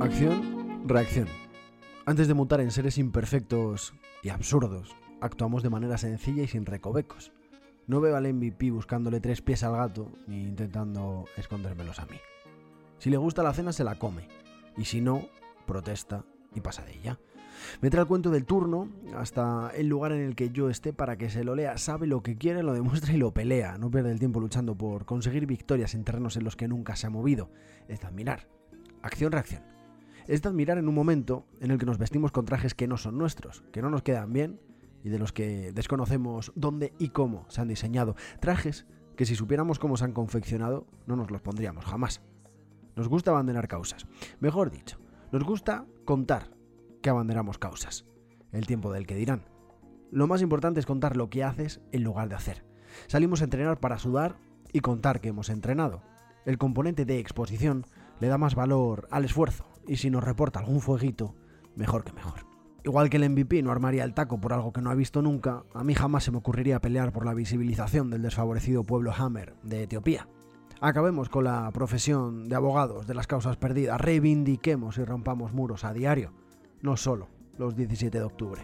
Acción, reacción. Antes de mutar en seres imperfectos y absurdos, actuamos de manera sencilla y sin recovecos. No veo al MVP buscándole tres pies al gato ni intentando escondérmelos a mí. Si le gusta la cena se la come, y si no, protesta y pasa de ella. Me trae el cuento del turno hasta el lugar en el que yo esté para que se lo lea, sabe lo que quiere, lo demuestra y lo pelea. No pierde el tiempo luchando por conseguir victorias en terrenos en los que nunca se ha movido. Es admirar. Acción-reacción. Es de admirar en un momento en el que nos vestimos con trajes que no son nuestros, que no nos quedan bien y de los que desconocemos dónde y cómo se han diseñado. Trajes que si supiéramos cómo se han confeccionado no nos los pondríamos jamás. Nos gusta abandonar causas. Mejor dicho, nos gusta contar que abanderamos causas. El tiempo del que dirán. Lo más importante es contar lo que haces en lugar de hacer. Salimos a entrenar para sudar y contar que hemos entrenado. El componente de exposición le da más valor al esfuerzo y si nos reporta algún fueguito, mejor que mejor. Igual que el MVP no armaría el taco por algo que no ha visto nunca, a mí jamás se me ocurriría pelear por la visibilización del desfavorecido pueblo Hammer de Etiopía. Acabemos con la profesión de abogados de las causas perdidas, reivindiquemos y rompamos muros a diario no solo los 17 de octubre.